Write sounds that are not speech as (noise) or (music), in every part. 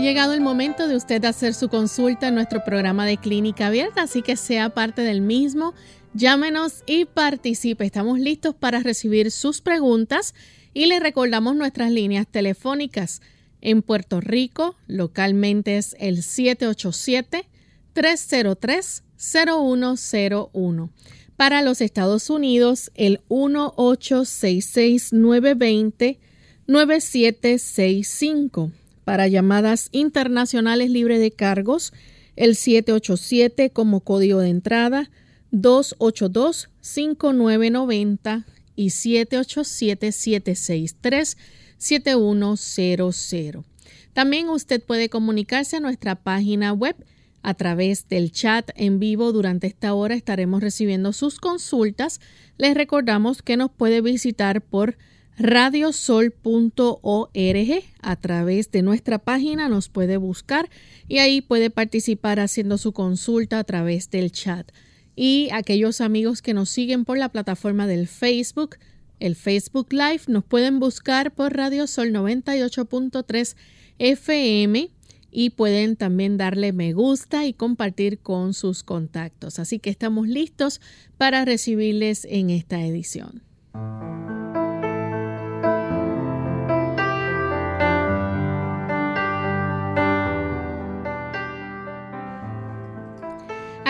Llegado el momento de usted hacer su consulta en nuestro programa de clínica abierta, así que sea parte del mismo. Llámenos y participe. Estamos listos para recibir sus preguntas y le recordamos nuestras líneas telefónicas. En Puerto Rico, localmente es el 787-303-0101. Para los Estados Unidos, el 1866-920-9765 para llamadas internacionales libre de cargos, el 787 como código de entrada, 282-5990 y 787-763-7100. También usted puede comunicarse a nuestra página web a través del chat en vivo. Durante esta hora estaremos recibiendo sus consultas. Les recordamos que nos puede visitar por radiosol.org. A través de nuestra página nos puede buscar y ahí puede participar haciendo su consulta a través del chat. Y aquellos amigos que nos siguen por la plataforma del Facebook, el Facebook Live, nos pueden buscar por Radio Sol 98.3 FM y pueden también darle me gusta y compartir con sus contactos. Así que estamos listos para recibirles en esta edición.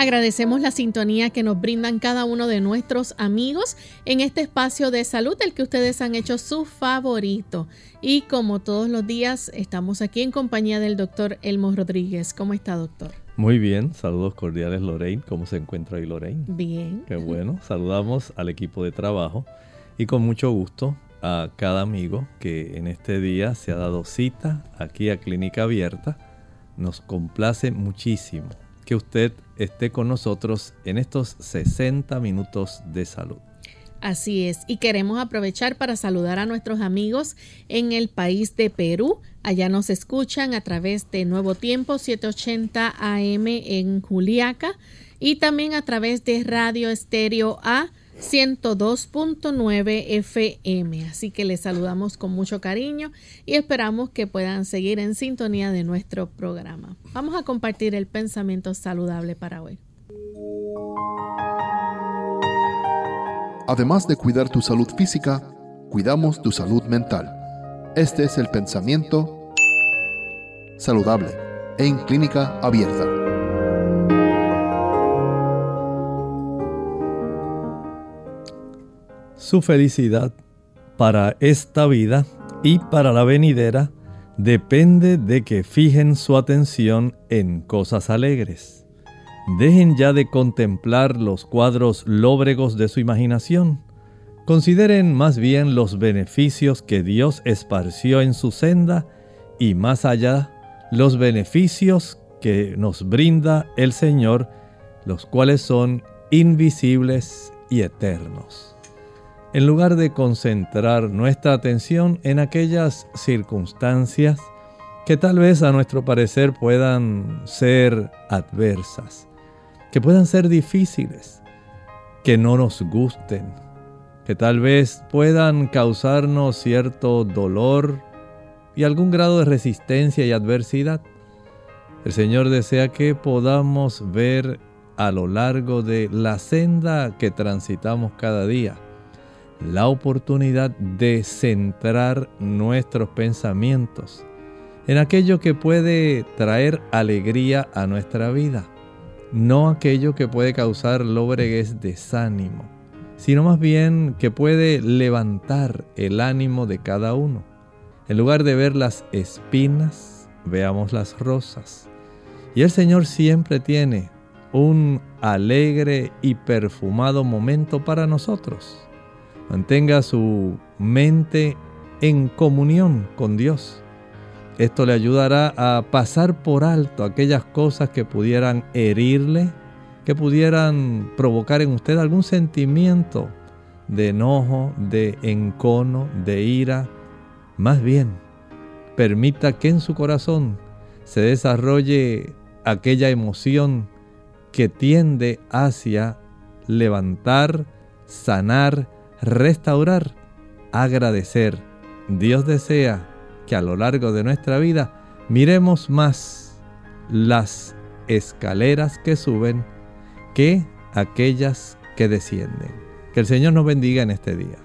Agradecemos la sintonía que nos brindan cada uno de nuestros amigos en este espacio de salud del que ustedes han hecho su favorito. Y como todos los días, estamos aquí en compañía del doctor Elmo Rodríguez. ¿Cómo está, doctor? Muy bien, saludos cordiales Lorraine. ¿Cómo se encuentra hoy Lorraine? Bien. Qué bueno, saludamos al equipo de trabajo y con mucho gusto a cada amigo que en este día se ha dado cita aquí a Clínica Abierta. Nos complace muchísimo que usted esté con nosotros en estos 60 minutos de salud. Así es, y queremos aprovechar para saludar a nuestros amigos en el país de Perú. Allá nos escuchan a través de Nuevo Tiempo 780 AM en Juliaca y también a través de Radio Estéreo A 102.9 FM. Así que les saludamos con mucho cariño y esperamos que puedan seguir en sintonía de nuestro programa. Vamos a compartir el pensamiento saludable para hoy. Además de cuidar tu salud física, cuidamos tu salud mental. Este es el pensamiento saludable en clínica abierta. Su felicidad para esta vida y para la venidera depende de que fijen su atención en cosas alegres. Dejen ya de contemplar los cuadros lóbregos de su imaginación. Consideren más bien los beneficios que Dios esparció en su senda y más allá los beneficios que nos brinda el Señor, los cuales son invisibles y eternos en lugar de concentrar nuestra atención en aquellas circunstancias que tal vez a nuestro parecer puedan ser adversas, que puedan ser difíciles, que no nos gusten, que tal vez puedan causarnos cierto dolor y algún grado de resistencia y adversidad. El Señor desea que podamos ver a lo largo de la senda que transitamos cada día la oportunidad de centrar nuestros pensamientos en aquello que puede traer alegría a nuestra vida, no aquello que puede causar lóbregues desánimo, sino más bien que puede levantar el ánimo de cada uno. En lugar de ver las espinas, veamos las rosas. Y el Señor siempre tiene un alegre y perfumado momento para nosotros. Mantenga su mente en comunión con Dios. Esto le ayudará a pasar por alto aquellas cosas que pudieran herirle, que pudieran provocar en usted algún sentimiento de enojo, de encono, de ira. Más bien, permita que en su corazón se desarrolle aquella emoción que tiende hacia levantar, sanar, restaurar, agradecer. Dios desea que a lo largo de nuestra vida miremos más las escaleras que suben que aquellas que descienden. Que el Señor nos bendiga en este día.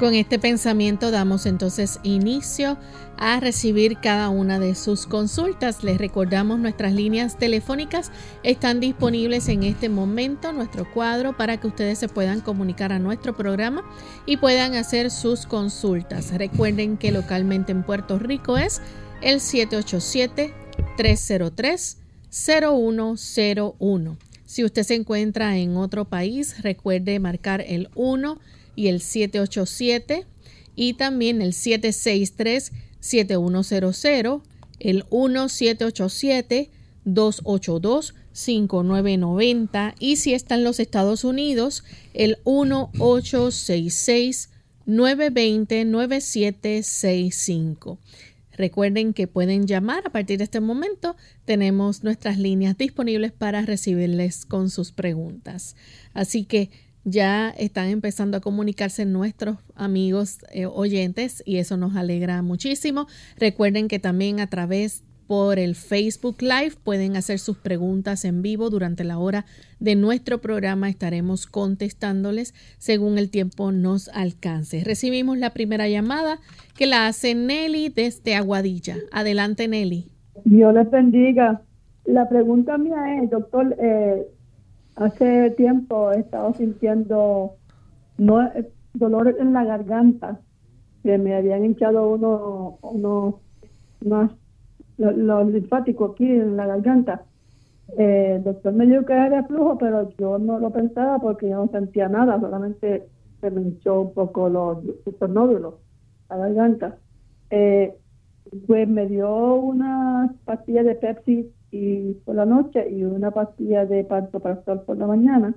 Con este pensamiento damos entonces inicio a recibir cada una de sus consultas. Les recordamos nuestras líneas telefónicas están disponibles en este momento, nuestro cuadro, para que ustedes se puedan comunicar a nuestro programa y puedan hacer sus consultas. Recuerden que localmente en Puerto Rico es el 787-303-0101. Si usted se encuentra en otro país, recuerde marcar el 1 y el 787 y también el 763-7100, el 1787-282-5990 y si está en los Estados Unidos, el 1866-920-9765. Recuerden que pueden llamar a partir de este momento. Tenemos nuestras líneas disponibles para recibirles con sus preguntas. Así que ya están empezando a comunicarse nuestros amigos eh, oyentes y eso nos alegra muchísimo. Recuerden que también a través por el Facebook Live pueden hacer sus preguntas en vivo durante la hora de nuestro programa. Estaremos contestándoles según el tiempo nos alcance. Recibimos la primera llamada que la hace Nelly desde Aguadilla. Adelante Nelly. Dios les bendiga. La pregunta mía es, doctor, eh, Hace tiempo he estado sintiendo no, dolor en la garganta, que me habían hinchado uno, uno más, los, linfáticos aquí en la garganta. Eh, el doctor me dijo que era flujo, pero yo no lo pensaba porque yo no sentía nada, solamente se me hinchó un poco los, los nódulos, la garganta. Eh, pues me dio una pastilla de Pepsi y por la noche y una pastilla de pantoprazol por la mañana,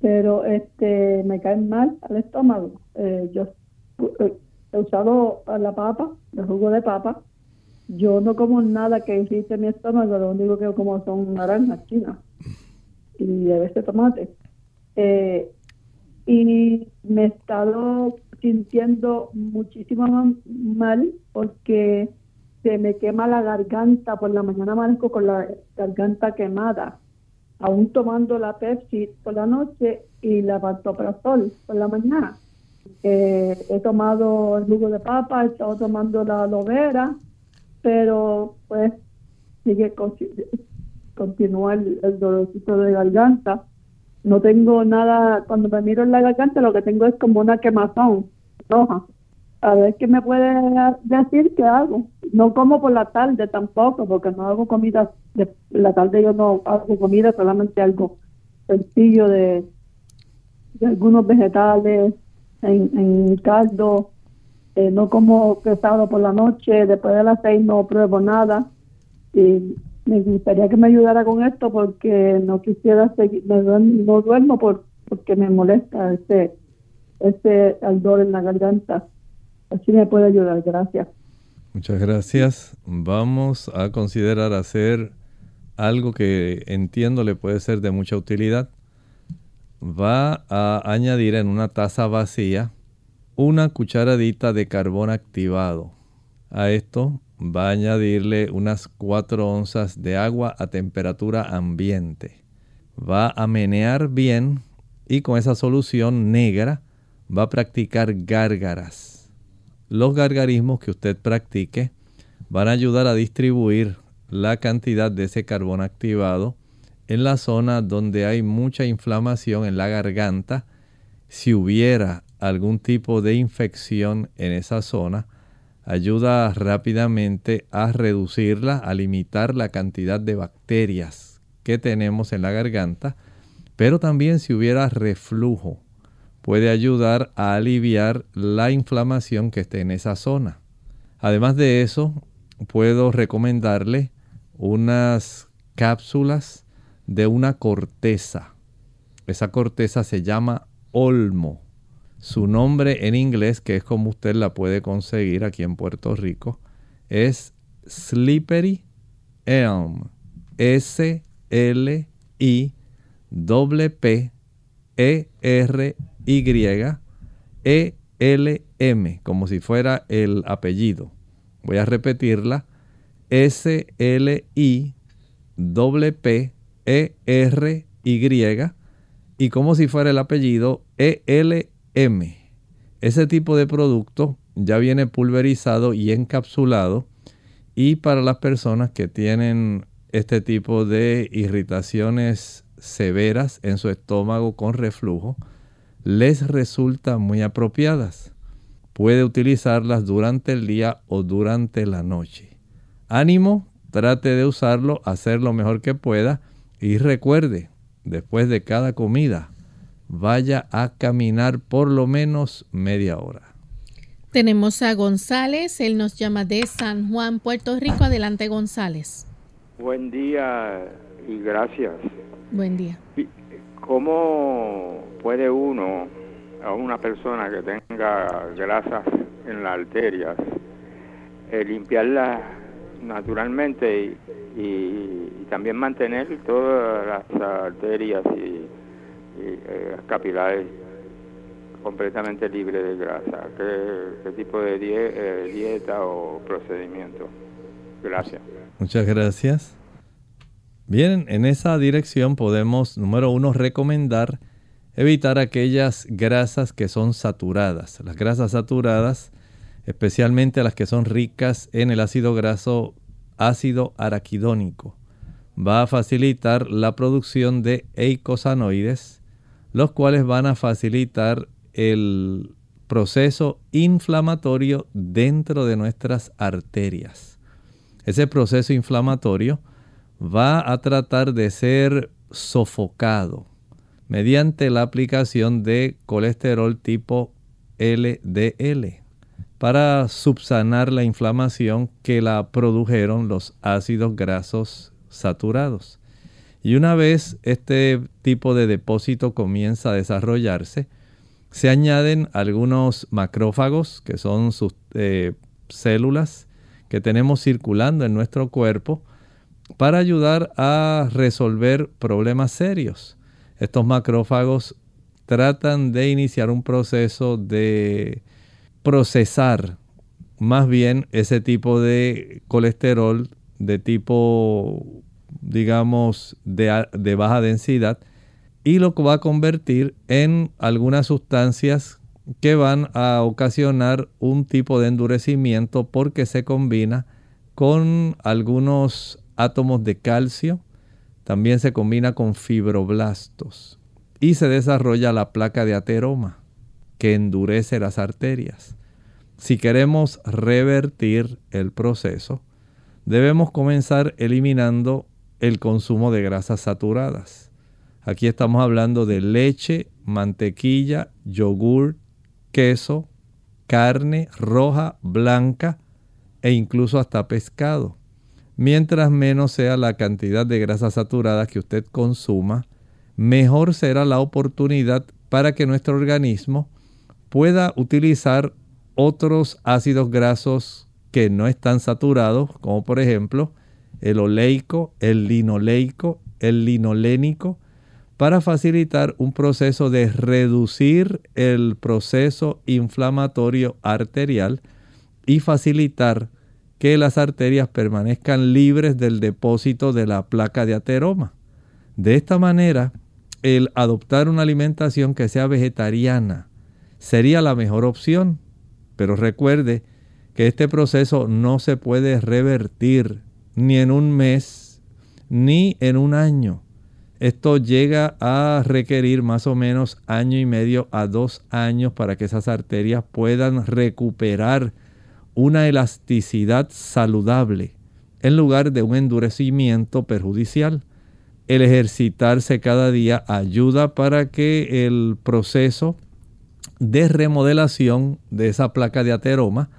pero este me caen mal al estómago. Eh, yo eh, he usado la papa, el jugo de papa. Yo no como nada que irrite mi estómago, lo único que como son naranjas chinas y a veces tomate. Eh, y me he estado sintiendo muchísimo mal porque se me quema la garganta, por la mañana amanezco con la garganta quemada, aún tomando la Pepsi por la noche y la pantoprazol por la mañana. Eh, he tomado el jugo de papa, he estado tomando la aloe pero pues sigue continúa el, el dolorcito de garganta. No tengo nada, cuando me miro en la garganta lo que tengo es como una quemazón roja a ver qué me puede decir qué hago. No como por la tarde tampoco, porque no hago comida, de la tarde yo no hago comida, solamente algo sencillo de, algunos vegetales en, en caldo. Eh, no como pesado por la noche, después de las seis no pruebo nada. Y me gustaría que me ayudara con esto porque no quisiera seguir, no duermo por, porque me molesta ese, ese ardor en la garganta. Así me puede ayudar, gracias. Muchas gracias. Vamos a considerar hacer algo que entiendo le puede ser de mucha utilidad. Va a añadir en una taza vacía una cucharadita de carbón activado. A esto va a añadirle unas 4 onzas de agua a temperatura ambiente. Va a menear bien y con esa solución negra va a practicar gárgaras los gargarismos que usted practique van a ayudar a distribuir la cantidad de ese carbón activado en la zona donde hay mucha inflamación en la garganta. Si hubiera algún tipo de infección en esa zona, ayuda rápidamente a reducirla, a limitar la cantidad de bacterias que tenemos en la garganta, pero también si hubiera reflujo, puede ayudar a aliviar la inflamación que esté en esa zona. Además de eso, puedo recomendarle unas cápsulas de una corteza. Esa corteza se llama olmo. Su nombre en inglés, que es como usted la puede conseguir aquí en Puerto Rico, es Slippery Elm. S L I P P E R Y E L M, como si fuera el apellido. Voy a repetirla. S L I P P E R Y y como si fuera el apellido ELM. Ese tipo de producto ya viene pulverizado y encapsulado y para las personas que tienen este tipo de irritaciones severas en su estómago con reflujo, les resulta muy apropiadas. Puede utilizarlas durante el día o durante la noche. Ánimo, trate de usarlo, hacer lo mejor que pueda y recuerde, después de cada comida, vaya a caminar por lo menos media hora. Tenemos a González, él nos llama de San Juan, Puerto Rico. Adelante, González. Buen día y gracias. Buen día. ¿Cómo puede uno, a una persona que tenga grasas en las arterias, eh, limpiarlas naturalmente y, también mantener todas las arterias y, eh, capilares completamente libres de grasa. ¿Qué, tipo de eh, dieta o procedimiento? Gracias. Muchas gracias. Bien, en esa dirección podemos, número uno, recomendar evitar aquellas grasas que son saturadas. Las grasas saturadas, especialmente las que son ricas en el ácido graso ácido araquidónico. Va a facilitar la producción de eicosanoides, los cuales van a facilitar el proceso inflamatorio dentro de nuestras arterias. Ese proceso inflamatorio va a tratar de ser sofocado mediante la aplicación de colesterol tipo LDL para subsanar la inflamación que la produjeron los ácidos grasos saturados. Y una vez este tipo de depósito comienza a desarrollarse, se añaden algunos macrófagos, que son sus eh, células que tenemos circulando en nuestro cuerpo, para ayudar a resolver problemas serios. Estos macrófagos tratan de iniciar un proceso de procesar más bien ese tipo de colesterol de tipo, digamos, de, de baja densidad y lo va a convertir en algunas sustancias que van a ocasionar un tipo de endurecimiento porque se combina con algunos átomos de calcio, también se combina con fibroblastos y se desarrolla la placa de ateroma que endurece las arterias. Si queremos revertir el proceso, debemos comenzar eliminando el consumo de grasas saturadas. Aquí estamos hablando de leche, mantequilla, yogur, queso, carne roja, blanca e incluso hasta pescado. Mientras menos sea la cantidad de grasas saturadas que usted consuma, mejor será la oportunidad para que nuestro organismo pueda utilizar otros ácidos grasos que no están saturados, como por ejemplo el oleico, el linoleico, el linolénico, para facilitar un proceso de reducir el proceso inflamatorio arterial y facilitar que las arterias permanezcan libres del depósito de la placa de ateroma. De esta manera, el adoptar una alimentación que sea vegetariana, sería la mejor opción. Pero recuerde que este proceso no se puede revertir ni en un mes ni en un año. Esto llega a requerir más o menos año y medio a dos años para que esas arterias puedan recuperar una elasticidad saludable en lugar de un endurecimiento perjudicial. El ejercitarse cada día ayuda para que el proceso de remodelación de esa placa de ateroma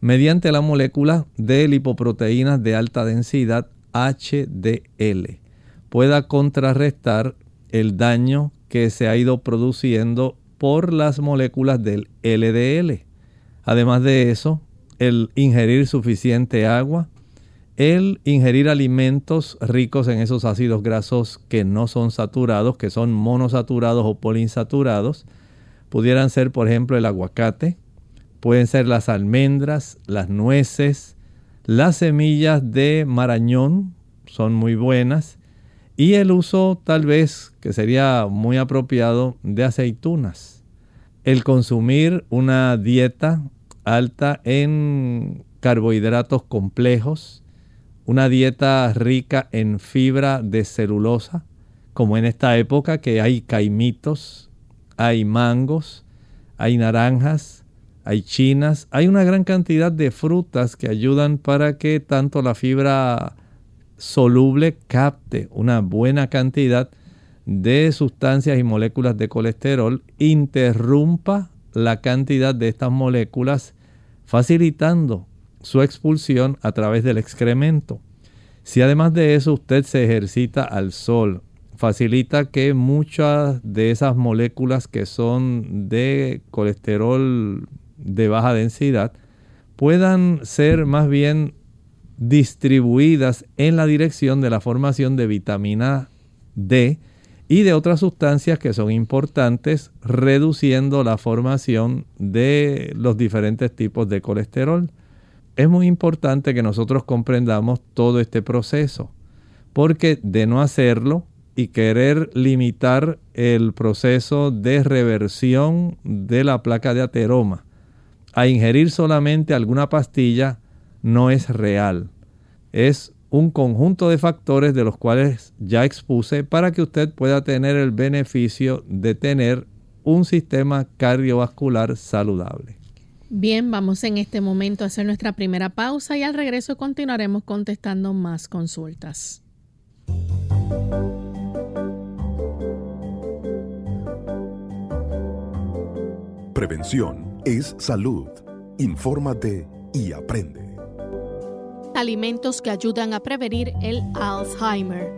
mediante la molécula de lipoproteínas de alta densidad HDL pueda contrarrestar el daño que se ha ido produciendo por las moléculas del LDL. Además de eso, el ingerir suficiente agua, el ingerir alimentos ricos en esos ácidos grasos que no son saturados, que son monosaturados o poliinsaturados, pudieran ser por ejemplo el aguacate, pueden ser las almendras, las nueces, las semillas de marañón, son muy buenas, y el uso tal vez que sería muy apropiado de aceitunas. El consumir una dieta alta en carbohidratos complejos, una dieta rica en fibra de celulosa, como en esta época que hay caimitos, hay mangos, hay naranjas, hay chinas, hay una gran cantidad de frutas que ayudan para que tanto la fibra soluble capte una buena cantidad de sustancias y moléculas de colesterol, interrumpa la cantidad de estas moléculas, facilitando su expulsión a través del excremento. Si además de eso usted se ejercita al sol, facilita que muchas de esas moléculas que son de colesterol de baja densidad puedan ser más bien distribuidas en la dirección de la formación de vitamina D y de otras sustancias que son importantes, reduciendo la formación de los diferentes tipos de colesterol. Es muy importante que nosotros comprendamos todo este proceso, porque de no hacerlo y querer limitar el proceso de reversión de la placa de ateroma a ingerir solamente alguna pastilla, no es real. Es un conjunto de factores de los cuales ya expuse para que usted pueda tener el beneficio de tener un sistema cardiovascular saludable. Bien, vamos en este momento a hacer nuestra primera pausa y al regreso continuaremos contestando más consultas. Prevención es salud. Infórmate y aprende alimentos que ayudan a prevenir el Alzheimer.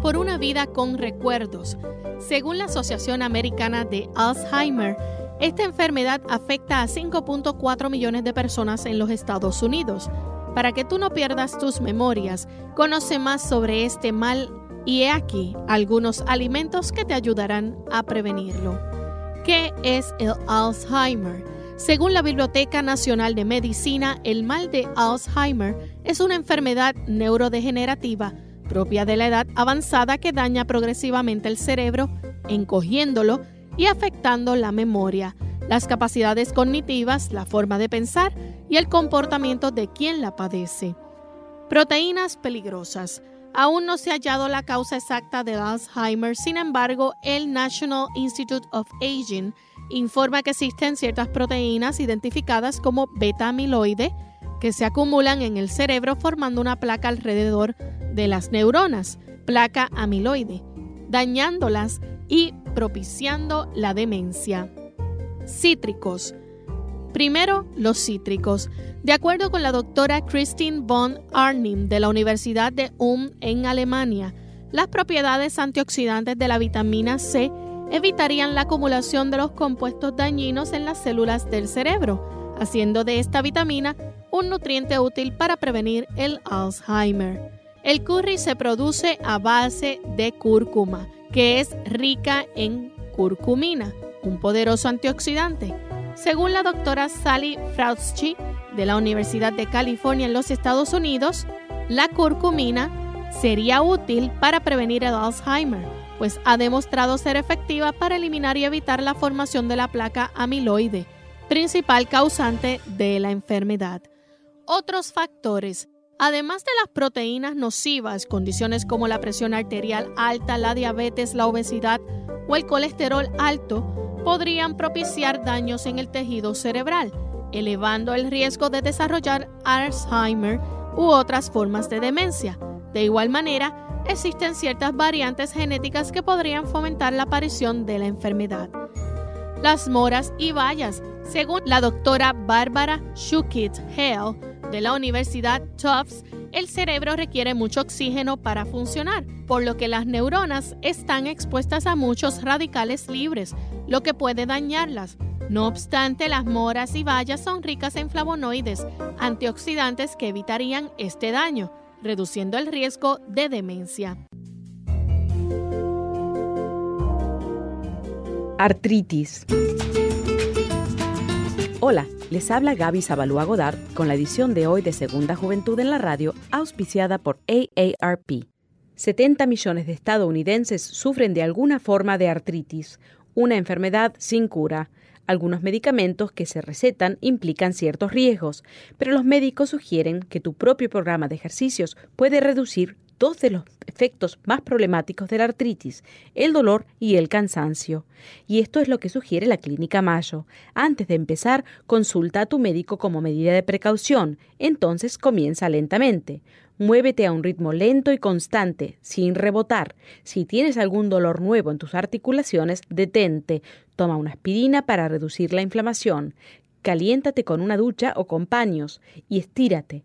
Por una vida con recuerdos. Según la Asociación Americana de Alzheimer, esta enfermedad afecta a 5.4 millones de personas en los Estados Unidos. Para que tú no pierdas tus memorias, conoce más sobre este mal y he aquí algunos alimentos que te ayudarán a prevenirlo. ¿Qué es el Alzheimer? Según la Biblioteca Nacional de Medicina, el mal de Alzheimer es una enfermedad neurodegenerativa propia de la edad avanzada que daña progresivamente el cerebro, encogiéndolo y afectando la memoria, las capacidades cognitivas, la forma de pensar y el comportamiento de quien la padece. Proteínas peligrosas. Aún no se ha hallado la causa exacta de Alzheimer, sin embargo, el National Institute of Aging informa que existen ciertas proteínas identificadas como beta-amiloide que se acumulan en el cerebro formando una placa alrededor de las neuronas, placa amiloide, dañándolas y propiciando la demencia. Cítricos. Primero, los cítricos. De acuerdo con la doctora Christine von Arnim de la Universidad de Ulm en Alemania, las propiedades antioxidantes de la vitamina C evitarían la acumulación de los compuestos dañinos en las células del cerebro, haciendo de esta vitamina un nutriente útil para prevenir el Alzheimer. El curry se produce a base de cúrcuma, que es rica en curcumina, un poderoso antioxidante. Según la doctora Sally Frautschi de la Universidad de California en los Estados Unidos, la curcumina sería útil para prevenir el Alzheimer pues ha demostrado ser efectiva para eliminar y evitar la formación de la placa amiloide, principal causante de la enfermedad. Otros factores Además de las proteínas nocivas, condiciones como la presión arterial alta, la diabetes, la obesidad o el colesterol alto podrían propiciar daños en el tejido cerebral, elevando el riesgo de desarrollar Alzheimer u otras formas de demencia. De igual manera, existen ciertas variantes genéticas que podrían fomentar la aparición de la enfermedad. las moras y bayas. Según la doctora Bárbara Shukit Hale de la Universidad Tufts, el cerebro requiere mucho oxígeno para funcionar, por lo que las neuronas están expuestas a muchos radicales libres, lo que puede dañarlas. No obstante, las moras y bayas son ricas en flavonoides, antioxidantes que evitarían este daño, reduciendo el riesgo de demencia. Artritis. Hola, les habla Gaby Zabalúa Godard con la edición de hoy de Segunda Juventud en la Radio, auspiciada por AARP. 70 millones de estadounidenses sufren de alguna forma de artritis, una enfermedad sin cura. Algunos medicamentos que se recetan implican ciertos riesgos, pero los médicos sugieren que tu propio programa de ejercicios puede reducir dos de los efectos más problemáticos de la artritis, el dolor y el cansancio. Y esto es lo que sugiere la Clínica Mayo. Antes de empezar, consulta a tu médico como medida de precaución, entonces comienza lentamente. Muévete a un ritmo lento y constante, sin rebotar. Si tienes algún dolor nuevo en tus articulaciones, detente. Toma una aspirina para reducir la inflamación. Caliéntate con una ducha o con paños y estírate.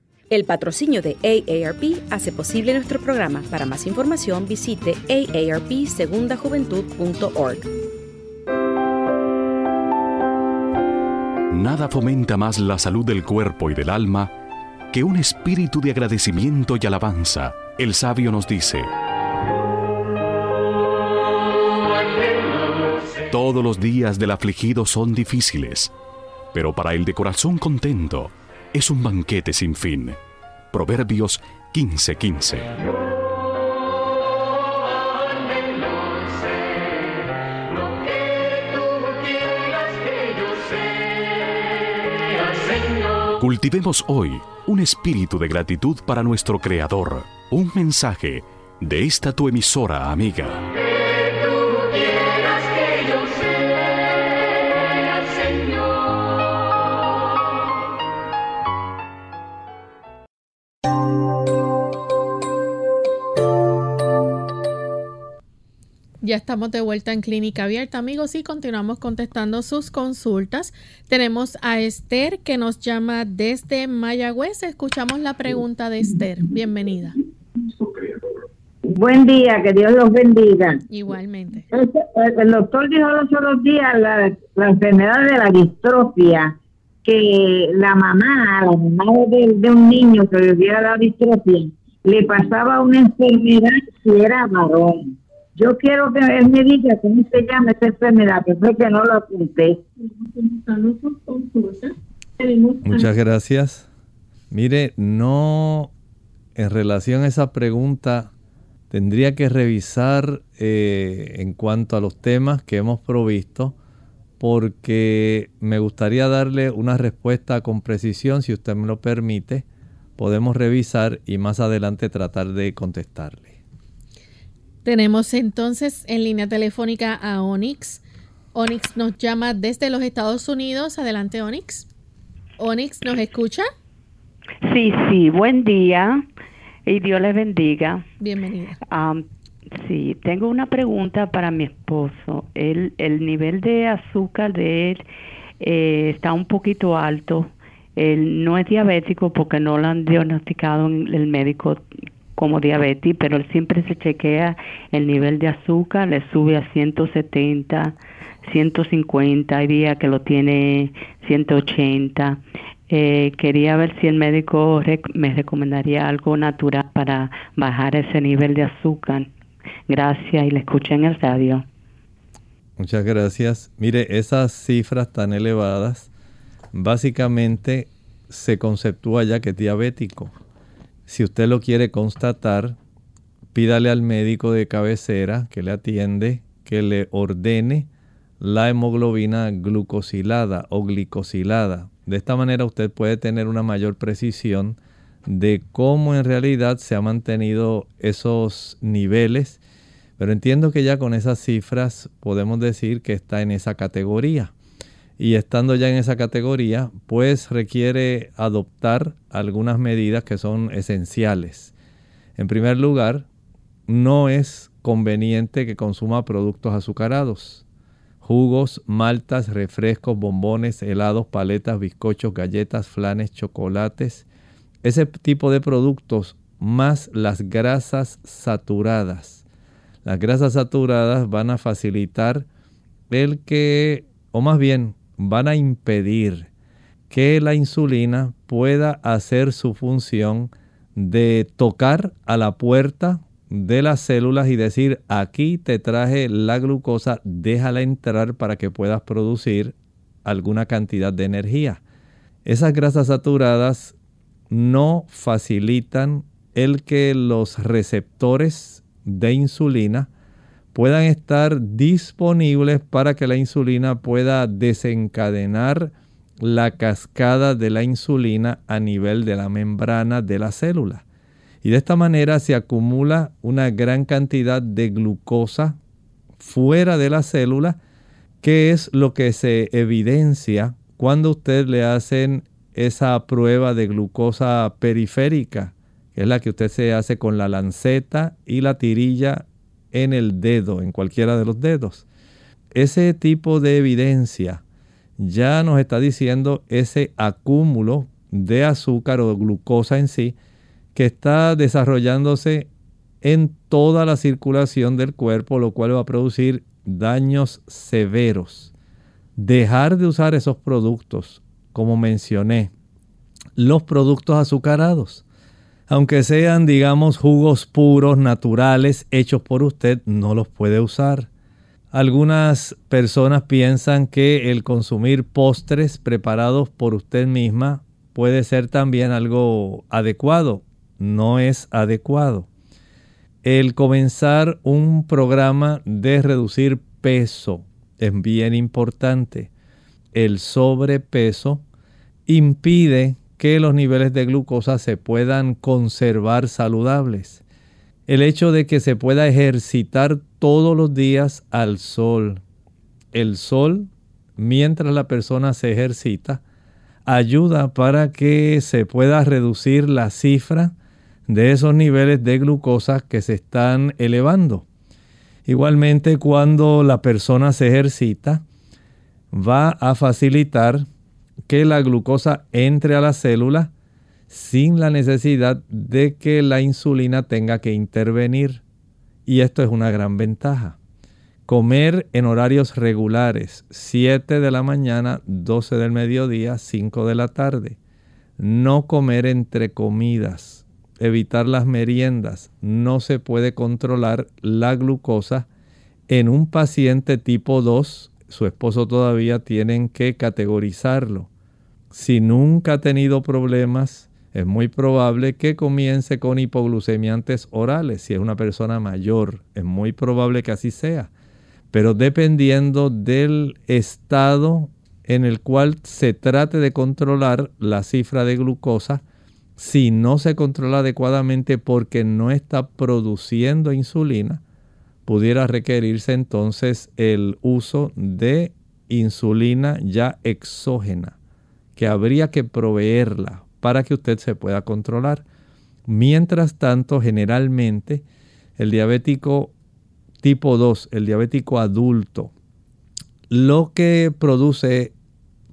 El patrocinio de AARP hace posible nuestro programa. Para más información visite aarpsegundajuventud.org. Nada fomenta más la salud del cuerpo y del alma que un espíritu de agradecimiento y alabanza. El sabio nos dice, Todos los días del afligido son difíciles, pero para el de corazón contento es un banquete sin fin. Proverbios 15:15. Cultivemos hoy un espíritu de gratitud para nuestro Creador. Un mensaje de esta tu emisora amiga. Ya estamos de vuelta en Clínica Abierta, amigos, y continuamos contestando sus consultas. Tenemos a Esther que nos llama desde Mayagüez. Escuchamos la pregunta de Esther. Bienvenida. Buen día, que Dios los bendiga. Igualmente. El, doctor dijo los otros días la, la, enfermedad de la distrofia, que la mamá, la mamá de, de un niño que vivía la distrofia, le pasaba una enfermedad si era varón yo quiero que él me diga cómo se llama esa enfermedad, que fue que no lo apunté. Muchas gracias. Mire, no, en relación a esa pregunta, tendría que revisar eh, en cuanto a los temas que hemos provisto, porque me gustaría darle una respuesta con precisión, si usted me lo permite. Podemos revisar y más adelante tratar de contestarle. Tenemos entonces en línea telefónica a Onyx. Onyx nos llama desde los Estados Unidos. Adelante, Onyx. Onyx, ¿nos escucha? Sí, sí, buen día y Dios les bendiga. Bienvenida. sí, tengo una pregunta para mi esposo. El, el nivel de azúcar de él eh, está un poquito alto. Él no es diabético porque no lo han diagnosticado en el médico como diabetes, pero él siempre se chequea el nivel de azúcar, le sube a 170, 150, hay días que lo tiene 180. Eh, quería ver si el médico me recomendaría algo natural para bajar ese nivel de azúcar. Gracias y le escuché en el radio. Muchas gracias. Mire, esas cifras tan elevadas, básicamente se conceptúa ya que es diabético. Si usted lo quiere constatar, pídale al médico de cabecera que le atiende que le ordene la hemoglobina glucosilada o glicosilada. De esta manera usted puede tener una mayor precisión de cómo en realidad se han mantenido esos niveles, pero entiendo que ya con esas cifras podemos decir que está en esa categoría. Y estando ya en esa categoría, pues requiere adoptar algunas medidas que son esenciales. En primer lugar, no es conveniente que consuma productos azucarados. Jugos, maltas, refrescos, bombones, helados, paletas, bizcochos, galletas, flanes, chocolates. Ese tipo de productos más las grasas saturadas. Las grasas saturadas van a facilitar el que, o más bien, van a impedir que la insulina pueda hacer su función de tocar a la puerta de las células y decir, aquí te traje la glucosa, déjala entrar para que puedas producir alguna cantidad de energía. Esas grasas saturadas no facilitan el que los receptores de insulina puedan estar disponibles para que la insulina pueda desencadenar la cascada de la insulina a nivel de la membrana de la célula. Y de esta manera se acumula una gran cantidad de glucosa fuera de la célula, que es lo que se evidencia cuando usted le hacen esa prueba de glucosa periférica, que es la que usted se hace con la lanceta y la tirilla en el dedo, en cualquiera de los dedos. Ese tipo de evidencia ya nos está diciendo ese acúmulo de azúcar o glucosa en sí que está desarrollándose en toda la circulación del cuerpo, lo cual va a producir daños severos. Dejar de usar esos productos, como mencioné, los productos azucarados aunque sean, digamos, jugos puros, naturales, hechos por usted, no los puede usar. Algunas personas piensan que el consumir postres preparados por usted misma puede ser también algo adecuado. No es adecuado. El comenzar un programa de reducir peso es bien importante. El sobrepeso impide que los niveles de glucosa se puedan conservar saludables. El hecho de que se pueda ejercitar todos los días al sol. El sol, mientras la persona se ejercita, ayuda para que se pueda reducir la cifra de esos niveles de glucosa que se están elevando. Igualmente, cuando la persona se ejercita, va a facilitar que la glucosa entre a la célula sin la necesidad de que la insulina tenga que intervenir. Y esto es una gran ventaja. Comer en horarios regulares, 7 de la mañana, 12 del mediodía, 5 de la tarde. No comer entre comidas. Evitar las meriendas. No se puede controlar la glucosa en un paciente tipo 2. Su esposo todavía tienen que categorizarlo si nunca ha tenido problemas, es muy probable que comience con hipoglucemiantes orales. Si es una persona mayor, es muy probable que así sea. Pero dependiendo del estado en el cual se trate de controlar la cifra de glucosa, si no se controla adecuadamente porque no está produciendo insulina, pudiera requerirse entonces el uso de insulina ya exógena que habría que proveerla para que usted se pueda controlar. Mientras tanto, generalmente, el diabético tipo 2, el diabético adulto, lo que produce,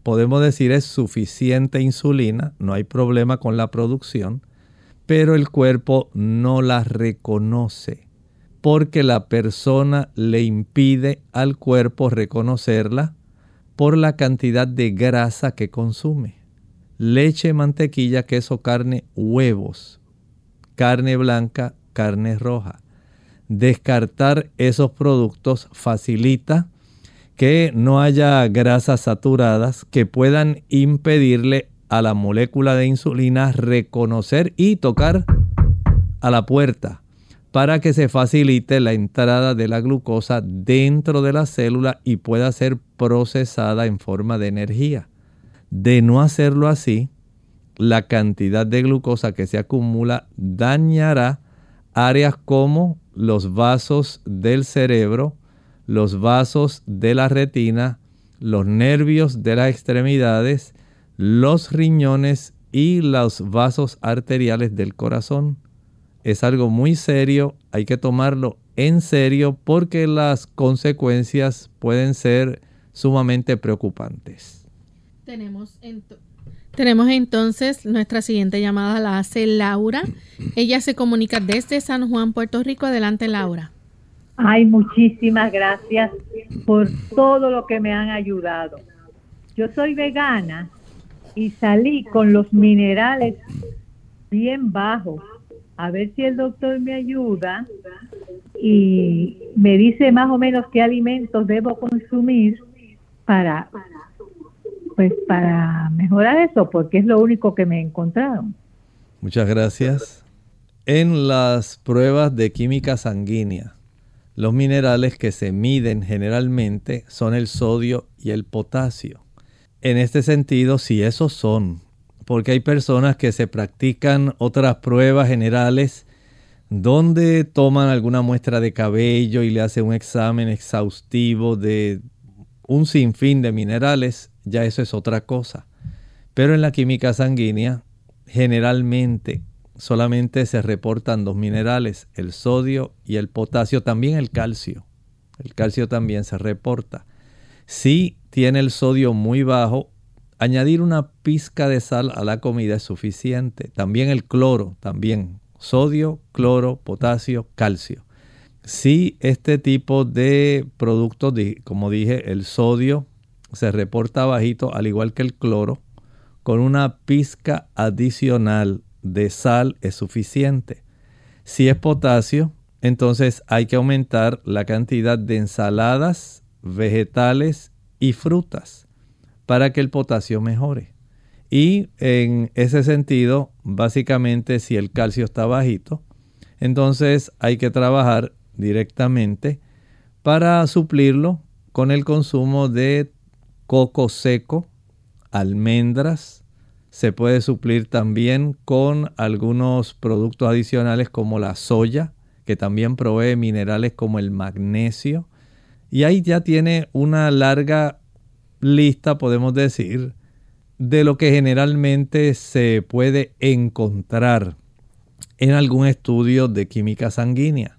podemos decir, es suficiente insulina, no hay problema con la producción, pero el cuerpo no la reconoce porque la persona le impide al cuerpo reconocerla por la cantidad de grasa que consume. Leche, mantequilla, queso, carne, huevos, carne blanca, carne roja. Descartar esos productos facilita que no haya grasas saturadas que puedan impedirle a la molécula de insulina reconocer y tocar a la puerta para que se facilite la entrada de la glucosa dentro de la célula y pueda ser procesada en forma de energía. De no hacerlo así, la cantidad de glucosa que se acumula dañará áreas como los vasos del cerebro, los vasos de la retina, los nervios de las extremidades, los riñones y los vasos arteriales del corazón. Es algo muy serio, hay que tomarlo en serio porque las consecuencias pueden ser sumamente preocupantes. Tenemos, tenemos entonces nuestra siguiente llamada, la hace Laura. (clears throat) Ella se comunica desde San Juan, Puerto Rico. Adelante, Laura. Ay, muchísimas gracias por todo lo que me han ayudado. Yo soy vegana y salí con los minerales bien bajos. A ver si el doctor me ayuda y me dice más o menos qué alimentos debo consumir para pues para mejorar eso, porque es lo único que me encontraron. Muchas gracias. En las pruebas de química sanguínea los minerales que se miden generalmente son el sodio y el potasio. En este sentido, si esos son, porque hay personas que se practican otras pruebas generales donde toman alguna muestra de cabello y le hacen un examen exhaustivo de un sinfín de minerales, ya eso es otra cosa. Pero en la química sanguínea, generalmente solamente se reportan dos minerales, el sodio y el potasio, también el calcio. El calcio también se reporta. Si tiene el sodio muy bajo, añadir una pizca de sal a la comida es suficiente. También el cloro, también sodio, cloro, potasio, calcio. Si este tipo de productos, como dije, el sodio se reporta bajito, al igual que el cloro, con una pizca adicional de sal es suficiente. Si es potasio, entonces hay que aumentar la cantidad de ensaladas, vegetales y frutas para que el potasio mejore. Y en ese sentido, básicamente si el calcio está bajito, entonces hay que trabajar directamente para suplirlo con el consumo de coco seco, almendras, se puede suplir también con algunos productos adicionales como la soya, que también provee minerales como el magnesio. Y ahí ya tiene una larga lista, podemos decir, de lo que generalmente se puede encontrar en algún estudio de química sanguínea.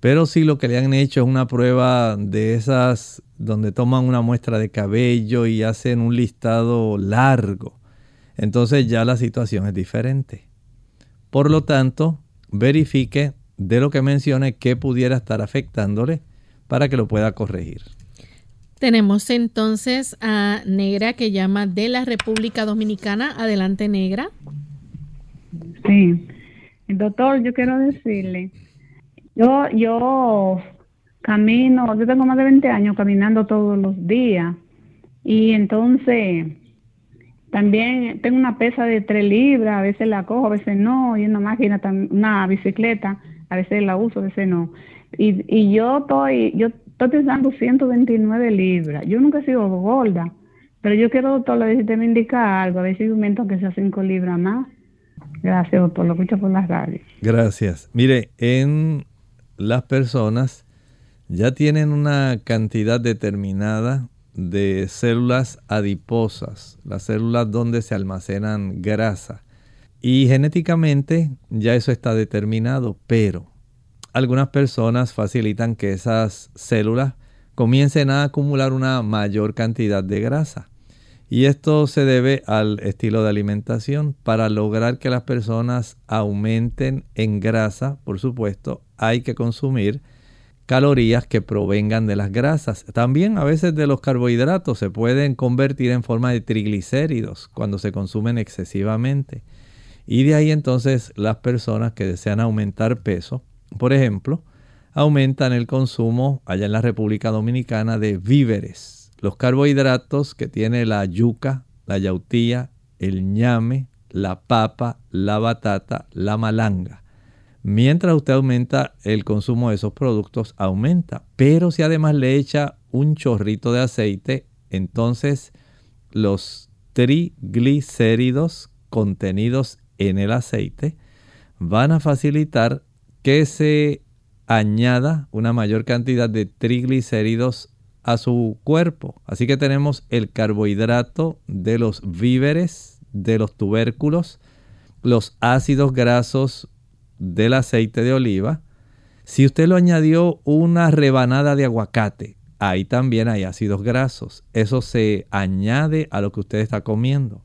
Pero si lo que le han hecho es una prueba de esas donde toman una muestra de cabello y hacen un listado largo entonces ya la situación es diferente. Por lo tanto, verifique de lo que mencione qué pudiera estar afectándole para que lo pueda corregir. Tenemos entonces a Negra que llama de la República Dominicana. Adelante, Negra. Sí, doctor, yo quiero decirle, yo, yo camino, yo tengo más de 20 años caminando todos los días y entonces también tengo una pesa de 3 libras, a veces la cojo, a veces no, y una máquina, una bicicleta, a veces la uso, a veces no. Y, y yo estoy, yo estoy pesando 129 libras. Yo nunca he sido gorda, pero yo quiero, doctor, le si me indica algo, a ver si aumento que sea 5 libras más. Gracias, doctor, lo escucho por las radios. Gracias. Mire, en las personas ya tienen una cantidad determinada de células adiposas, las células donde se almacenan grasa. Y genéticamente ya eso está determinado, pero algunas personas facilitan que esas células comiencen a acumular una mayor cantidad de grasa. Y esto se debe al estilo de alimentación. Para lograr que las personas aumenten en grasa, por supuesto, hay que consumir calorías que provengan de las grasas. También a veces de los carbohidratos se pueden convertir en forma de triglicéridos cuando se consumen excesivamente. Y de ahí entonces las personas que desean aumentar peso, por ejemplo, aumentan el consumo allá en la República Dominicana de víveres. Los carbohidratos que tiene la yuca, la yautía, el ñame, la papa, la batata, la malanga Mientras usted aumenta el consumo de esos productos, aumenta. Pero si además le echa un chorrito de aceite, entonces los triglicéridos contenidos en el aceite van a facilitar que se añada una mayor cantidad de triglicéridos a su cuerpo. Así que tenemos el carbohidrato de los víveres, de los tubérculos, los ácidos grasos del aceite de oliva. Si usted lo añadió una rebanada de aguacate, ahí también hay ácidos grasos. Eso se añade a lo que usted está comiendo.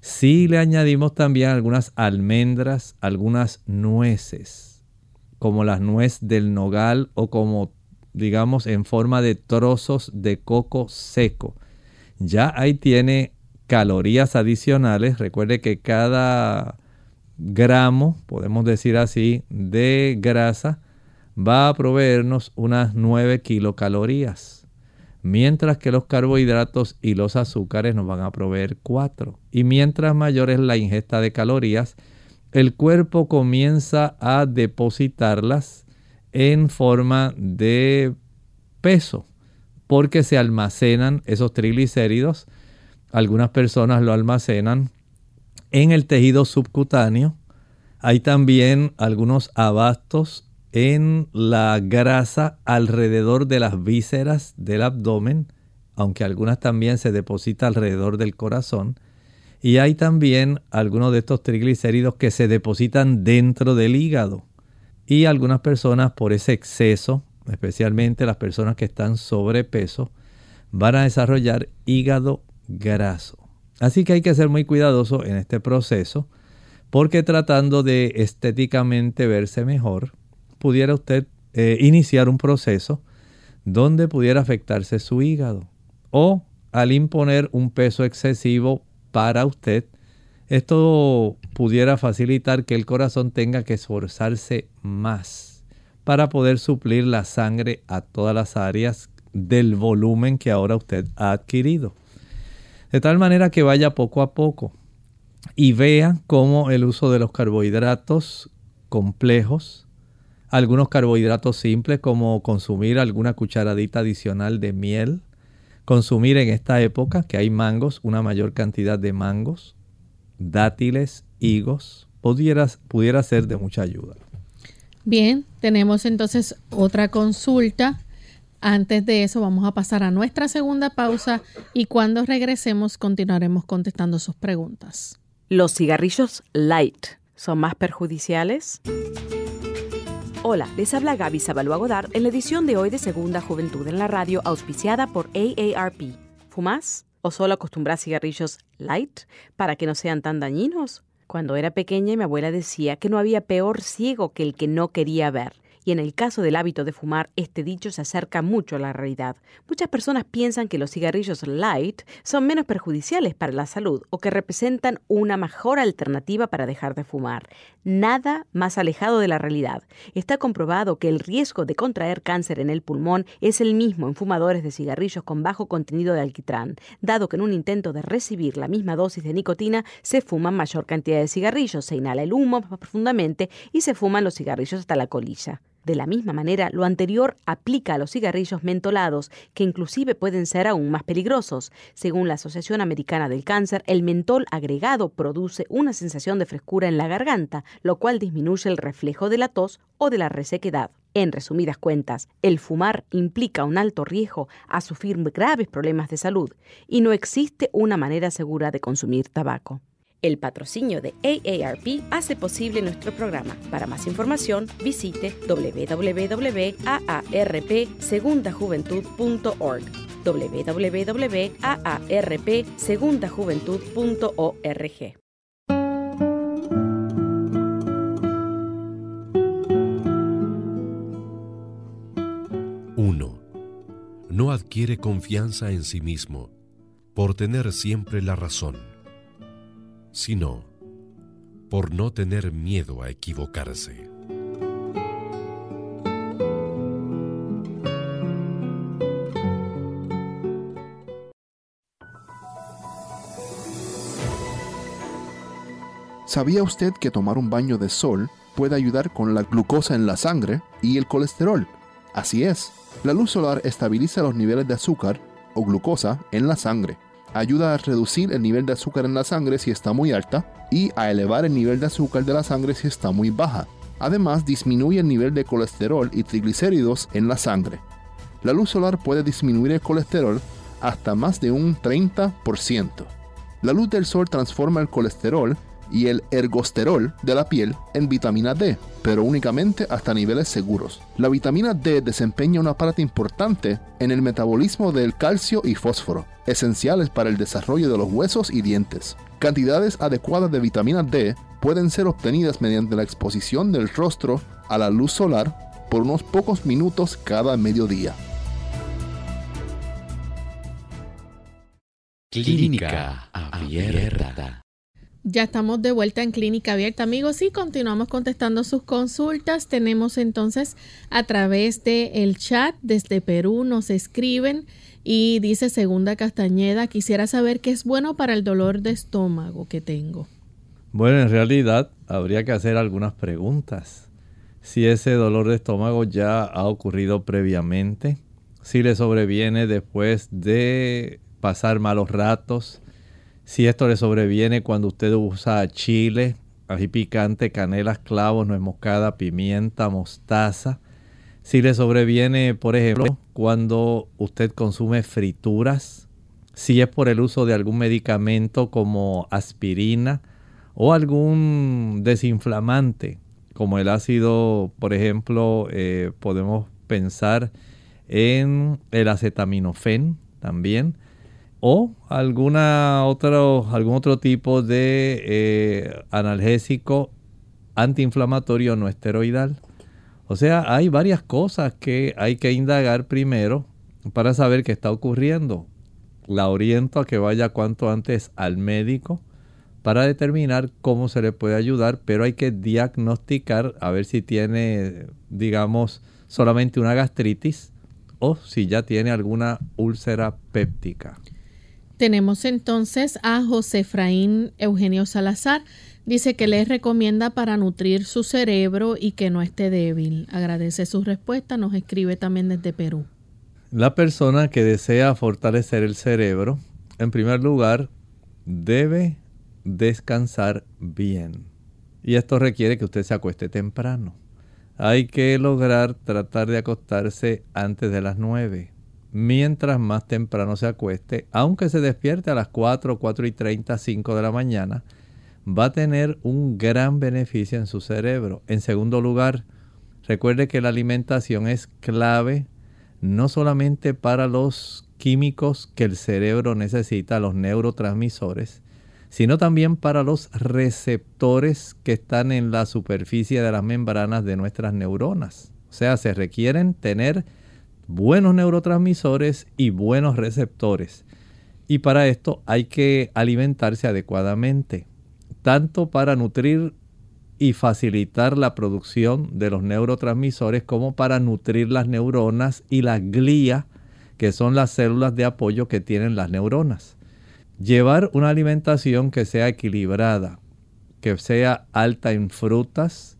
Si le añadimos también algunas almendras, algunas nueces, como las nuez del nogal o como digamos en forma de trozos de coco seco. Ya ahí tiene calorías adicionales. Recuerde que cada gramo, podemos decir así, de grasa va a proveernos unas 9 kilocalorías, mientras que los carbohidratos y los azúcares nos van a proveer 4. Y mientras mayor es la ingesta de calorías, el cuerpo comienza a depositarlas en forma de peso, porque se almacenan esos triglicéridos. Algunas personas lo almacenan en el tejido subcutáneo. Hay también algunos abastos en la grasa alrededor de las vísceras del abdomen, aunque algunas también se depositan alrededor del corazón. Y hay también algunos de estos triglicéridos que se depositan dentro del hígado. Y algunas personas por ese exceso, especialmente las personas que están sobrepeso, van a desarrollar hígado graso. Así que hay que ser muy cuidadoso en este proceso porque tratando de estéticamente verse mejor, pudiera usted eh, iniciar un proceso donde pudiera afectarse su hígado. O al imponer un peso excesivo para usted, esto pudiera facilitar que el corazón tenga que esforzarse más para poder suplir la sangre a todas las áreas del volumen que ahora usted ha adquirido. De tal manera que vaya poco a poco y vea cómo el uso de los carbohidratos complejos, algunos carbohidratos simples como consumir alguna cucharadita adicional de miel, consumir en esta época que hay mangos, una mayor cantidad de mangos, dátiles, higos, pudiera, pudiera ser de mucha ayuda. Bien, tenemos entonces otra consulta antes de eso vamos a pasar a nuestra segunda pausa y cuando regresemos continuaremos contestando sus preguntas. ¿Los cigarrillos light son más perjudiciales? Hola, les habla Gaby Sabalua Godard en la edición de hoy de Segunda Juventud en la Radio auspiciada por AARP. ¿Fumás? ¿O solo acostumbras cigarrillos light para que no sean tan dañinos? Cuando era pequeña mi abuela decía que no había peor ciego que el que no quería ver y en el caso del hábito de fumar, este dicho se acerca mucho a la realidad. Muchas personas piensan que los cigarrillos light son menos perjudiciales para la salud o que representan una mejor alternativa para dejar de fumar. Nada más alejado de la realidad. Está comprobado que el riesgo de contraer cáncer en el pulmón es el mismo en fumadores de cigarrillos con bajo contenido de alquitrán, dado que en un intento de recibir la misma dosis de nicotina se fuman mayor cantidad de cigarrillos, se inhala el humo más profundamente y se fuman los cigarrillos hasta la colilla. De la misma manera, lo anterior aplica a los cigarrillos mentolados, que inclusive pueden ser aún más peligrosos. Según la Asociación Americana del Cáncer, el mentol agregado produce una sensación de frescura en la garganta, lo cual disminuye el reflejo de la tos o de la resequedad. En resumidas cuentas, el fumar implica un alto riesgo a sufrir graves problemas de salud y no existe una manera segura de consumir tabaco. El patrocinio de AARP hace posible nuestro programa. Para más información, visite www.aarpsegundajuventud.org www.aarpsegundajuventud.org 1. No adquiere confianza en sí mismo por tener siempre la razón sino por no tener miedo a equivocarse. ¿Sabía usted que tomar un baño de sol puede ayudar con la glucosa en la sangre y el colesterol. Así es, la luz solar estabiliza los niveles de azúcar o glucosa en la sangre. Ayuda a reducir el nivel de azúcar en la sangre si está muy alta y a elevar el nivel de azúcar de la sangre si está muy baja. Además, disminuye el nivel de colesterol y triglicéridos en la sangre. La luz solar puede disminuir el colesterol hasta más de un 30%. La luz del sol transforma el colesterol y el ergosterol de la piel en vitamina D, pero únicamente hasta niveles seguros. La vitamina D desempeña una parte importante en el metabolismo del calcio y fósforo, esenciales para el desarrollo de los huesos y dientes. Cantidades adecuadas de vitamina D pueden ser obtenidas mediante la exposición del rostro a la luz solar por unos pocos minutos cada mediodía. Clínica Abierta. Ya estamos de vuelta en Clínica Abierta, amigos, y continuamos contestando sus consultas. Tenemos entonces a través del el chat desde Perú, nos escriben y dice Segunda Castañeda, quisiera saber qué es bueno para el dolor de estómago que tengo. Bueno, en realidad habría que hacer algunas preguntas. Si ese dolor de estómago ya ha ocurrido previamente, si le sobreviene después de pasar malos ratos, si esto le sobreviene cuando usted usa chile, ají picante, canelas, clavos, nuez moscada, pimienta, mostaza. Si le sobreviene, por ejemplo, cuando usted consume frituras, si es por el uso de algún medicamento como aspirina o algún desinflamante, como el ácido, por ejemplo, eh, podemos pensar en el acetaminofén también o alguna otro, algún otro tipo de eh, analgésico antiinflamatorio no esteroidal. O sea, hay varias cosas que hay que indagar primero para saber qué está ocurriendo. La oriento a que vaya cuanto antes al médico para determinar cómo se le puede ayudar, pero hay que diagnosticar a ver si tiene, digamos, solamente una gastritis o si ya tiene alguna úlcera péptica. Tenemos entonces a José Efraín Eugenio Salazar. Dice que les recomienda para nutrir su cerebro y que no esté débil. Agradece su respuesta. Nos escribe también desde Perú. La persona que desea fortalecer el cerebro, en primer lugar, debe descansar bien. Y esto requiere que usted se acueste temprano. Hay que lograr tratar de acostarse antes de las 9 mientras más temprano se acueste, aunque se despierte a las 4, 4 y 30, 5 de la mañana, va a tener un gran beneficio en su cerebro. En segundo lugar, recuerde que la alimentación es clave no solamente para los químicos que el cerebro necesita, los neurotransmisores, sino también para los receptores que están en la superficie de las membranas de nuestras neuronas. O sea, se requieren tener buenos neurotransmisores y buenos receptores. Y para esto hay que alimentarse adecuadamente, tanto para nutrir y facilitar la producción de los neurotransmisores como para nutrir las neuronas y la glía, que son las células de apoyo que tienen las neuronas. Llevar una alimentación que sea equilibrada, que sea alta en frutas,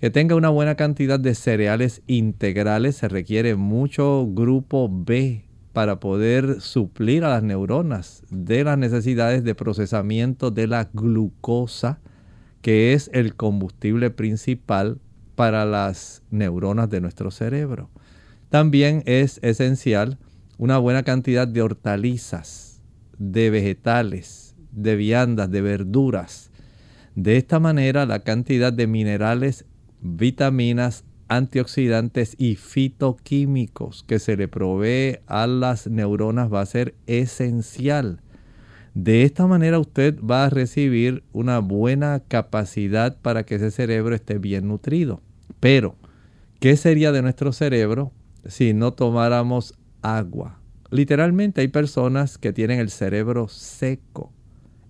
que tenga una buena cantidad de cereales integrales. Se requiere mucho grupo B para poder suplir a las neuronas de las necesidades de procesamiento de la glucosa, que es el combustible principal para las neuronas de nuestro cerebro. También es esencial una buena cantidad de hortalizas, de vegetales, de viandas, de verduras. De esta manera la cantidad de minerales vitaminas, antioxidantes y fitoquímicos que se le provee a las neuronas va a ser esencial. De esta manera usted va a recibir una buena capacidad para que ese cerebro esté bien nutrido. Pero, ¿qué sería de nuestro cerebro si no tomáramos agua? Literalmente hay personas que tienen el cerebro seco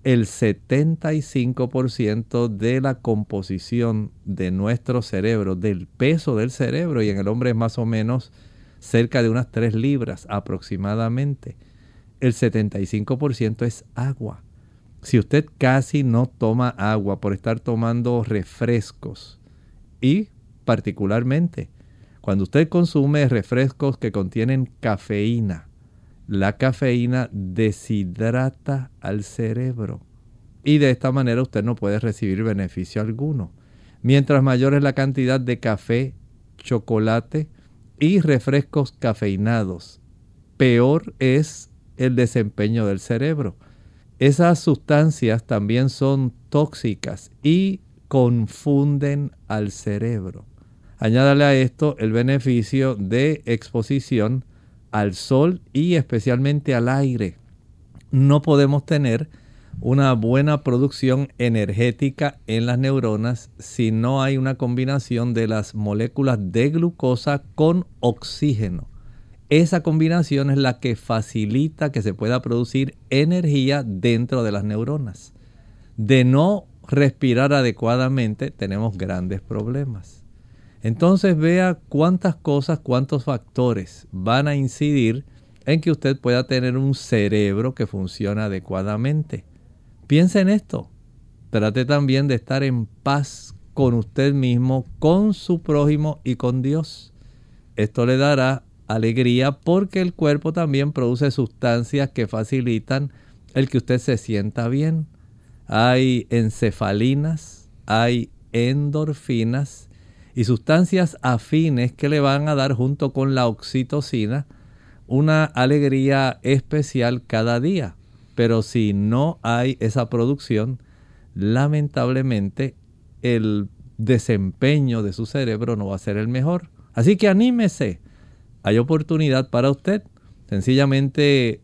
el 75% de la composición de nuestro cerebro, del peso del cerebro, y en el hombre es más o menos cerca de unas 3 libras aproximadamente. El 75% es agua. Si usted casi no toma agua por estar tomando refrescos y particularmente cuando usted consume refrescos que contienen cafeína, la cafeína deshidrata al cerebro y de esta manera usted no puede recibir beneficio alguno. Mientras mayor es la cantidad de café, chocolate y refrescos cafeinados, peor es el desempeño del cerebro. Esas sustancias también son tóxicas y confunden al cerebro. Añádale a esto el beneficio de exposición al sol y especialmente al aire. No podemos tener una buena producción energética en las neuronas si no hay una combinación de las moléculas de glucosa con oxígeno. Esa combinación es la que facilita que se pueda producir energía dentro de las neuronas. De no respirar adecuadamente tenemos grandes problemas. Entonces vea cuántas cosas, cuántos factores van a incidir en que usted pueda tener un cerebro que funcione adecuadamente. Piense en esto. Trate también de estar en paz con usted mismo, con su prójimo y con Dios. Esto le dará alegría porque el cuerpo también produce sustancias que facilitan el que usted se sienta bien. Hay encefalinas, hay endorfinas y sustancias afines que le van a dar junto con la oxitocina una alegría especial cada día. Pero si no hay esa producción, lamentablemente el desempeño de su cerebro no va a ser el mejor. Así que anímese, hay oportunidad para usted. Sencillamente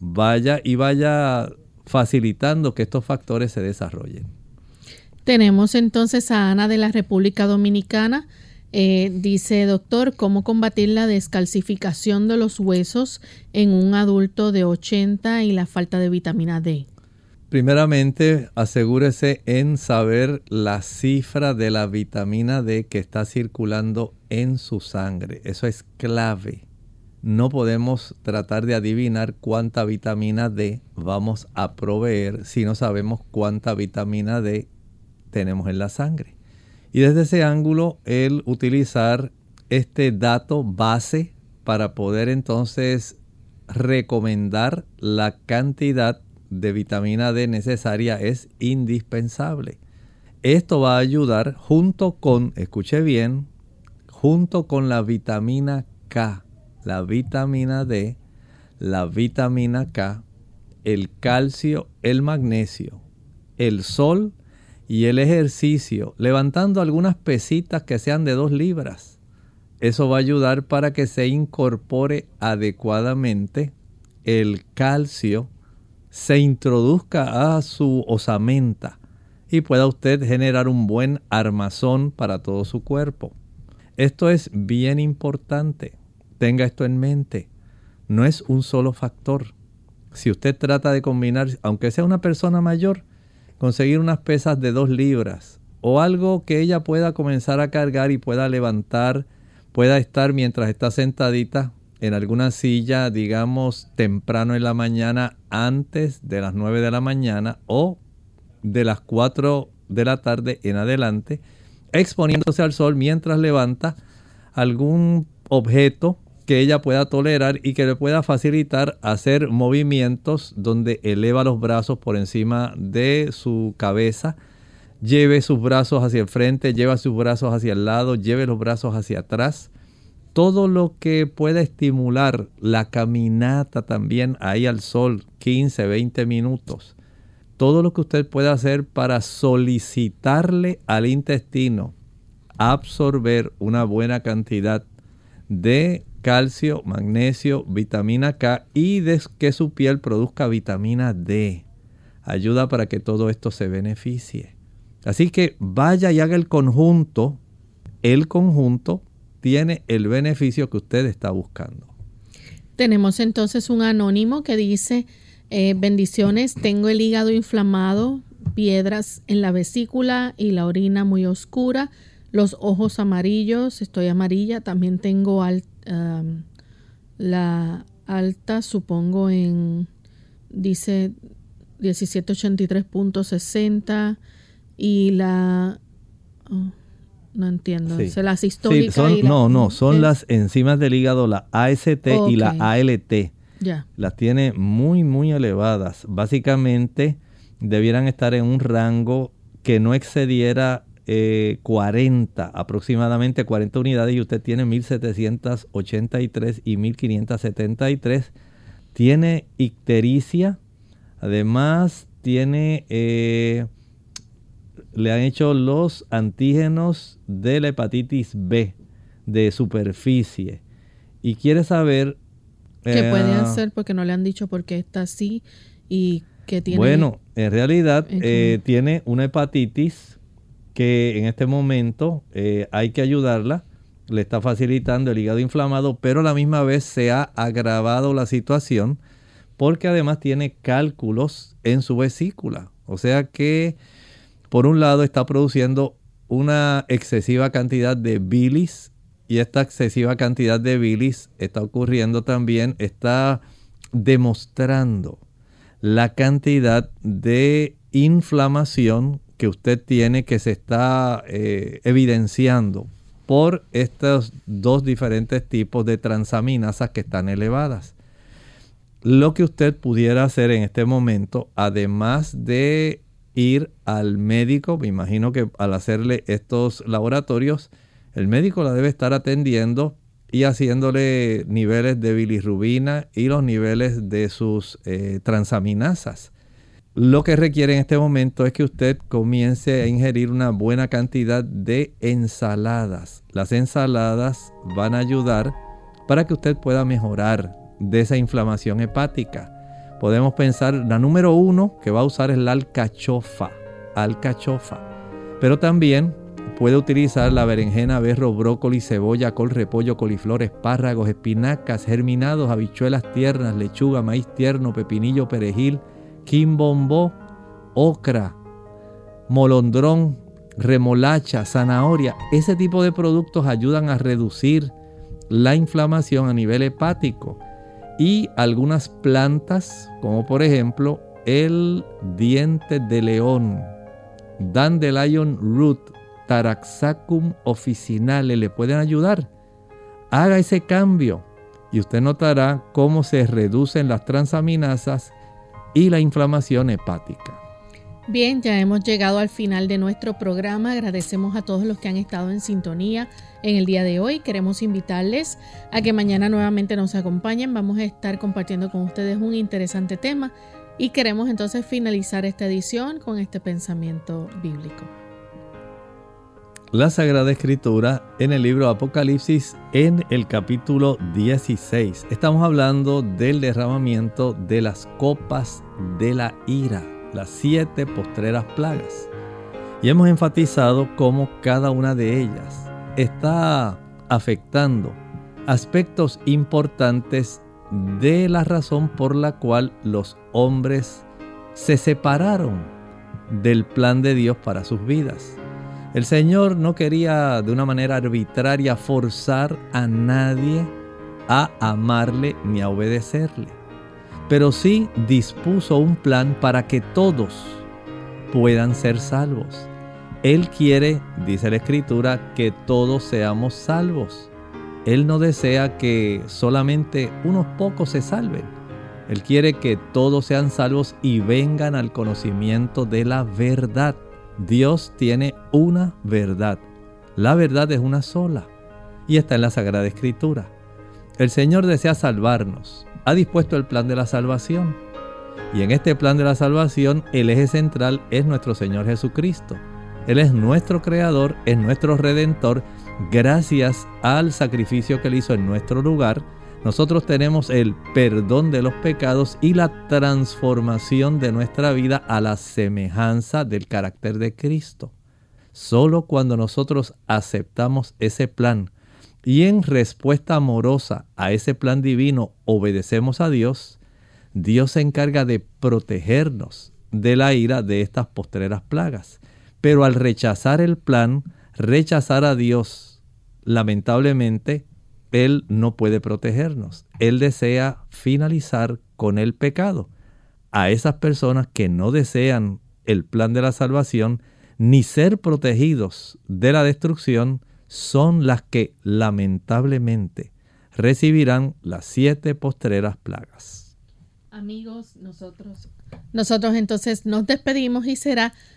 vaya y vaya facilitando que estos factores se desarrollen. Tenemos entonces a Ana de la República Dominicana. Eh, dice, doctor, ¿cómo combatir la descalcificación de los huesos en un adulto de 80 y la falta de vitamina D? Primeramente, asegúrese en saber la cifra de la vitamina D que está circulando en su sangre. Eso es clave. No podemos tratar de adivinar cuánta vitamina D vamos a proveer si no sabemos cuánta vitamina D tenemos en la sangre. Y desde ese ángulo, el utilizar este dato base para poder entonces recomendar la cantidad de vitamina D necesaria es indispensable. Esto va a ayudar junto con, escuche bien, junto con la vitamina K, la vitamina D, la vitamina K, el calcio, el magnesio, el sol y el ejercicio, levantando algunas pesitas que sean de dos libras. Eso va a ayudar para que se incorpore adecuadamente el calcio, se introduzca a su osamenta y pueda usted generar un buen armazón para todo su cuerpo. Esto es bien importante. Tenga esto en mente. No es un solo factor. Si usted trata de combinar, aunque sea una persona mayor, conseguir unas pesas de dos libras o algo que ella pueda comenzar a cargar y pueda levantar, pueda estar mientras está sentadita en alguna silla, digamos, temprano en la mañana, antes de las 9 de la mañana o de las 4 de la tarde en adelante, exponiéndose al sol mientras levanta algún objeto que ella pueda tolerar y que le pueda facilitar hacer movimientos donde eleva los brazos por encima de su cabeza, lleve sus brazos hacia el frente, lleva sus brazos hacia el lado, lleve los brazos hacia atrás. Todo lo que pueda estimular la caminata también ahí al sol, 15, 20 minutos. Todo lo que usted pueda hacer para solicitarle al intestino absorber una buena cantidad de calcio, magnesio, vitamina K y que su piel produzca vitamina D. Ayuda para que todo esto se beneficie. Así que vaya y haga el conjunto. El conjunto tiene el beneficio que usted está buscando. Tenemos entonces un anónimo que dice, eh, bendiciones, tengo el hígado inflamado, piedras en la vesícula y la orina muy oscura, los ojos amarillos, estoy amarilla, también tengo alta la alta, supongo en, dice 1783.60 y la, oh, No entiendo. las históricas No, no, son las enzimas del hígado, la AST y la ALT. Ya. Las tiene muy, muy elevadas. Básicamente debieran estar en un rango que no excediera 40, eh, aproximadamente 40 unidades y usted tiene 1783 y 1573. Tiene ictericia, además tiene, eh, le han hecho los antígenos de la hepatitis B de superficie y quiere saber... ¿Qué puede eh, hacer? Porque no le han dicho por qué está así y que tiene... Bueno, en realidad tiene una hepatitis que en este momento eh, hay que ayudarla, le está facilitando el hígado inflamado, pero a la misma vez se ha agravado la situación porque además tiene cálculos en su vesícula. O sea que por un lado está produciendo una excesiva cantidad de bilis y esta excesiva cantidad de bilis está ocurriendo también, está demostrando la cantidad de inflamación que usted tiene que se está eh, evidenciando por estos dos diferentes tipos de transaminasas que están elevadas. Lo que usted pudiera hacer en este momento, además de ir al médico, me imagino que al hacerle estos laboratorios, el médico la debe estar atendiendo y haciéndole niveles de bilirrubina y los niveles de sus eh, transaminasas. Lo que requiere en este momento es que usted comience a ingerir una buena cantidad de ensaladas. Las ensaladas van a ayudar para que usted pueda mejorar de esa inflamación hepática. Podemos pensar, la número uno que va a usar es la alcachofa, alcachofa. Pero también puede utilizar la berenjena, berro, brócoli, cebolla, col, repollo, coliflor, espárragos, espinacas, germinados, habichuelas tiernas, lechuga, maíz tierno, pepinillo, perejil, quimbombó, ocra, molondrón, remolacha, zanahoria. Ese tipo de productos ayudan a reducir la inflamación a nivel hepático. Y algunas plantas, como por ejemplo el diente de león, dandelion root, taraxacum officinale, le pueden ayudar. Haga ese cambio y usted notará cómo se reducen las transaminasas y la inflamación hepática. Bien, ya hemos llegado al final de nuestro programa. Agradecemos a todos los que han estado en sintonía en el día de hoy. Queremos invitarles a que mañana nuevamente nos acompañen. Vamos a estar compartiendo con ustedes un interesante tema y queremos entonces finalizar esta edición con este pensamiento bíblico. La Sagrada Escritura en el libro Apocalipsis en el capítulo 16. Estamos hablando del derramamiento de las copas de la ira, las siete postreras plagas. Y hemos enfatizado cómo cada una de ellas está afectando aspectos importantes de la razón por la cual los hombres se separaron del plan de Dios para sus vidas. El Señor no quería de una manera arbitraria forzar a nadie a amarle ni a obedecerle, pero sí dispuso un plan para que todos puedan ser salvos. Él quiere, dice la Escritura, que todos seamos salvos. Él no desea que solamente unos pocos se salven. Él quiere que todos sean salvos y vengan al conocimiento de la verdad. Dios tiene una verdad. La verdad es una sola y está en la Sagrada Escritura. El Señor desea salvarnos. Ha dispuesto el plan de la salvación. Y en este plan de la salvación el eje central es nuestro Señor Jesucristo. Él es nuestro Creador, es nuestro Redentor, gracias al sacrificio que Él hizo en nuestro lugar nosotros tenemos el perdón de los pecados y la transformación de nuestra vida a la semejanza del carácter de Cristo. Solo cuando nosotros aceptamos ese plan y en respuesta amorosa a ese plan divino obedecemos a Dios, Dios se encarga de protegernos de la ira de estas postreras plagas. Pero al rechazar el plan, rechazar a Dios, lamentablemente él no puede protegernos. Él desea finalizar con el pecado. A esas personas que no desean el plan de la salvación, ni ser protegidos de la destrucción son las que lamentablemente recibirán las siete postreras plagas. Amigos, nosotros, nosotros entonces nos despedimos y será